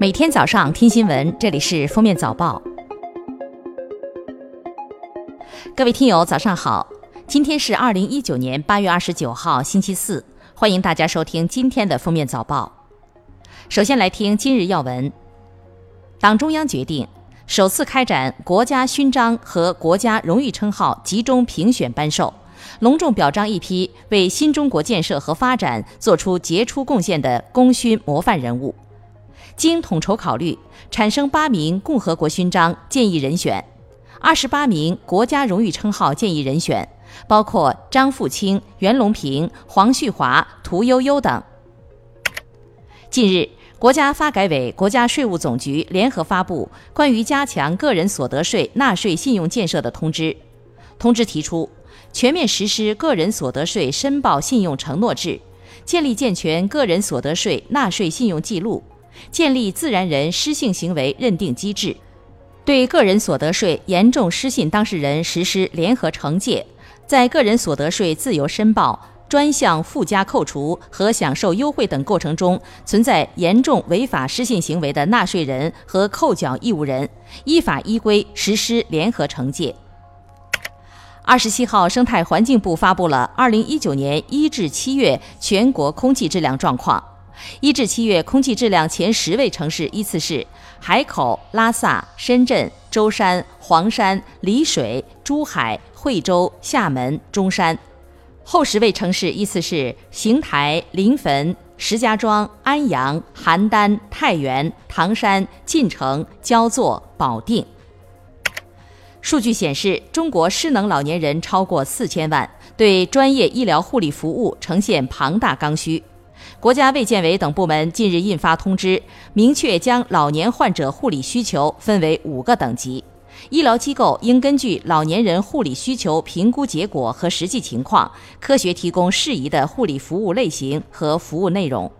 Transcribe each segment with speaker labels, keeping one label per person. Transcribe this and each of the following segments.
Speaker 1: 每天早上听新闻，这里是封面早报。各位听友，早上好！今天是二零一九年八月二十九号，星期四。欢迎大家收听今天的封面早报。首先来听今日要闻。党中央决定首次开展国家勋章和国家荣誉称号集中评选颁授，隆重表彰一批为新中国建设和发展作出杰出贡献的功勋模范人物。经统筹考虑，产生八名共和国勋章建议人选，二十八名国家荣誉称号建议人选，包括张富清、袁隆平、黄旭华、屠呦呦等。近日，国家发改委、国家税务总局联合发布关于加强个人所得税纳税信用建设的通知。通知提出，全面实施个人所得税申报信用承诺制，建立健全个人所得税纳税信用记录。建立自然人失信行为认定机制，对个人所得税严重失信当事人实施联合惩戒，在个人所得税自由申报、专项附加扣除和享受优惠等过程中存在严重违法失信行为的纳税人和扣缴义务人，依法依规实施联合惩戒。二十七号，生态环境部发布了二零一九年一至七月全国空气质量状况。一至七月空气质量前十位城市依次是海口、拉萨、深圳、舟山、黄山、丽水、珠海、惠州、厦门、中山；后十位城市依次是邢台、临汾、石家庄、安阳、邯郸、太原、唐山、晋城、焦作、保定。数据显示，中国失能老年人超过四千万，对专业医疗护理服务呈现庞大刚需。国家卫健委等部门近日印发通知，明确将老年患者护理需求分为五个等级，医疗机构应根据老年人护理需求评估结果和实际情况，科学提供适宜的护理服务类型和服务内容。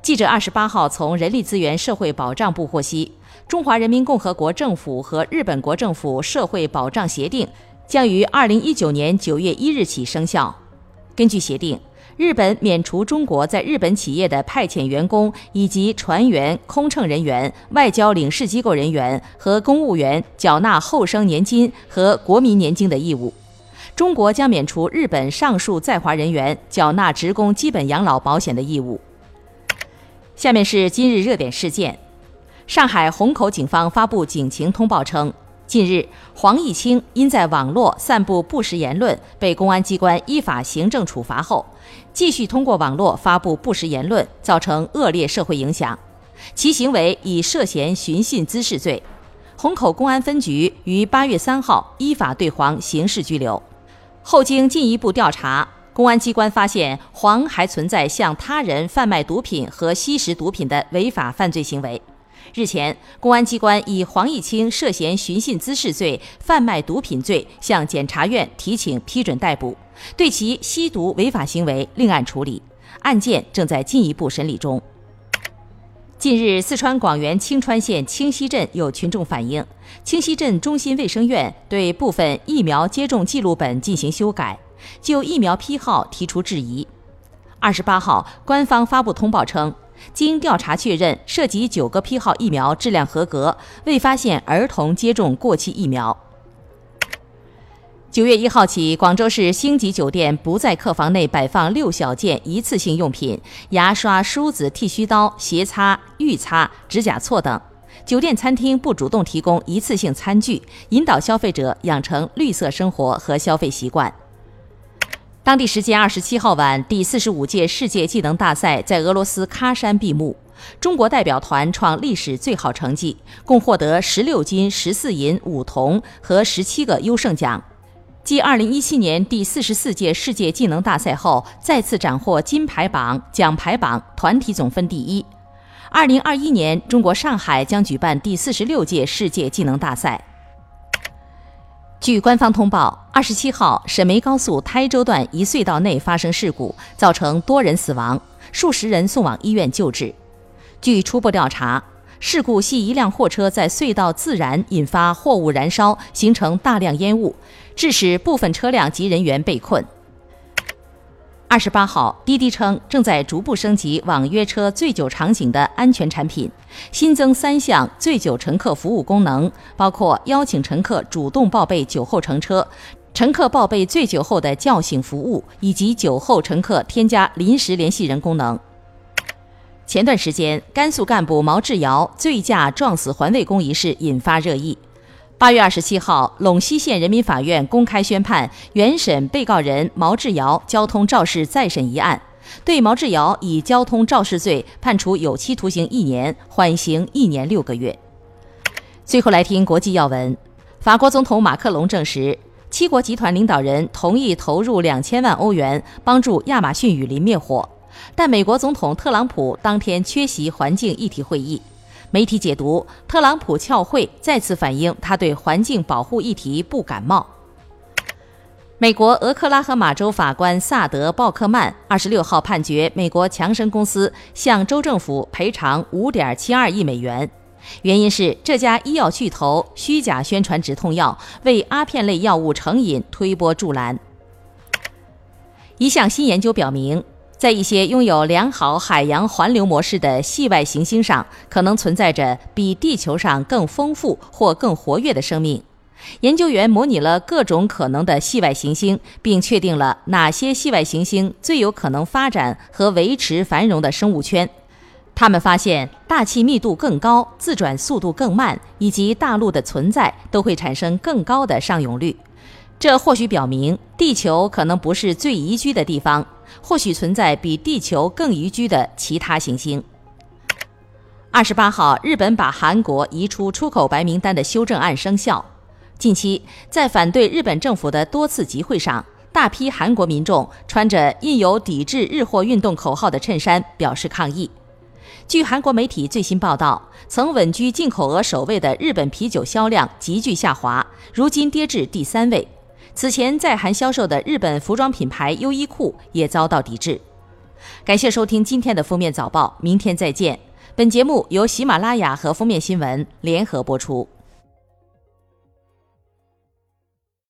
Speaker 1: 记者二十八号从人力资源社会保障部获悉，中华人民共和国政府和日本国政府社会保障协定将于二零一九年九月一日起生效。根据协定。日本免除中国在日本企业的派遣员工以及船员、空乘人员、外交领事机构人员和公务员缴纳后生年金和国民年金的义务。中国将免除日本上述在华人员缴纳职工基本养老保险的义务。下面是今日热点事件：上海虹口警方发布警情通报称。近日，黄毅清因在网络散布不实言论，被公安机关依法行政处罚后，继续通过网络发布不实言论，造成恶劣社会影响，其行为已涉嫌寻衅滋事罪。虹口公安分局于八月三号依法对黄刑事拘留。后经进一步调查，公安机关发现黄还存在向他人贩卖毒品和吸食毒品的违法犯罪行为。日前，公安机关以黄毅清涉嫌寻衅滋事罪、贩卖毒品罪向检察院提请批准逮捕，对其吸毒违法行为另案处理，案件正在进一步审理中。近日，四川广元青川县清溪镇有群众反映，清溪镇中心卫生院对部分疫苗接种记录本进行修改，就疫苗批号提出质疑。二十八号，官方发布通报称。经调查确认，涉及九个批号疫苗质量合格，未发现儿童接种过期疫苗。九月一号起，广州市星级酒店不在客房内摆放六小件一次性用品，牙刷、梳子、剃须刀、鞋擦、浴擦、指甲锉等。酒店餐厅不主动提供一次性餐具，引导消费者养成绿色生活和消费习惯。当地时间二十七号晚，第四十五届世界技能大赛在俄罗斯喀山闭幕。中国代表团创历史最好成绩，共获得十六金、十四银、五铜和十七个优胜奖，继二零一七年第四十四届世界技能大赛后，再次斩获金牌榜、奖牌榜团体总分第一。二零二一年，中国上海将举办第四十六届世界技能大赛。据官方通报，二十七号，沈梅高速台州段一隧道内发生事故，造成多人死亡，数十人送往医院救治。据初步调查，事故系一辆货车在隧道自燃，引发货物燃烧，形成大量烟雾，致使部分车辆及人员被困。二十八号，滴滴称正在逐步升级网约车醉酒场景的安全产品，新增三项醉酒乘客服务功能，包括邀请乘客主动报备酒后乘车、乘客报备醉酒后的叫醒服务，以及酒后乘客添加临时联系人功能。前段时间，甘肃干部毛志尧醉驾撞死环卫工一事引发热议。八月二十七号，陇西县人民法院公开宣判原审被告人毛志尧交通肇事再审一案，对毛志尧以交通肇事罪判处有期徒刑一年，缓刑一年六个月。最后来听国际要闻：法国总统马克龙证实，七国集团领导人同意投入两千万欧元帮助亚马逊雨林灭火，但美国总统特朗普当天缺席环境议题会议。媒体解读，特朗普翘会再次反映他对环境保护议题不感冒。美国俄克拉荷马州法官萨德·鲍克曼二十六号判决美国强生公司向州政府赔偿五点七二亿美元，原因是这家医药巨头虚假宣传止痛药，为阿片类药物成瘾推波助澜。一项新研究表明。在一些拥有良好海洋环流模式的系外行星上，可能存在着比地球上更丰富或更活跃的生命。研究员模拟了各种可能的系外行星，并确定了哪些系外行星最有可能发展和维持繁荣的生物圈。他们发现，大气密度更高、自转速度更慢，以及大陆的存在，都会产生更高的上涌率。这或许表明，地球可能不是最宜居的地方。或许存在比地球更宜居的其他行星。二十八号，日本把韩国移出出口白名单的修正案生效。近期，在反对日本政府的多次集会上，大批韩国民众穿着印有“抵制日货运动”口号的衬衫表示抗议。据韩国媒体最新报道，曾稳居进口额首位的日本啤酒销量急剧下滑，如今跌至第三位。此前在韩销售的日本服装品牌优衣库也遭到抵制。感谢收听今天的封面早报，明天再见。本节目由喜马拉雅和封面新闻联合播出。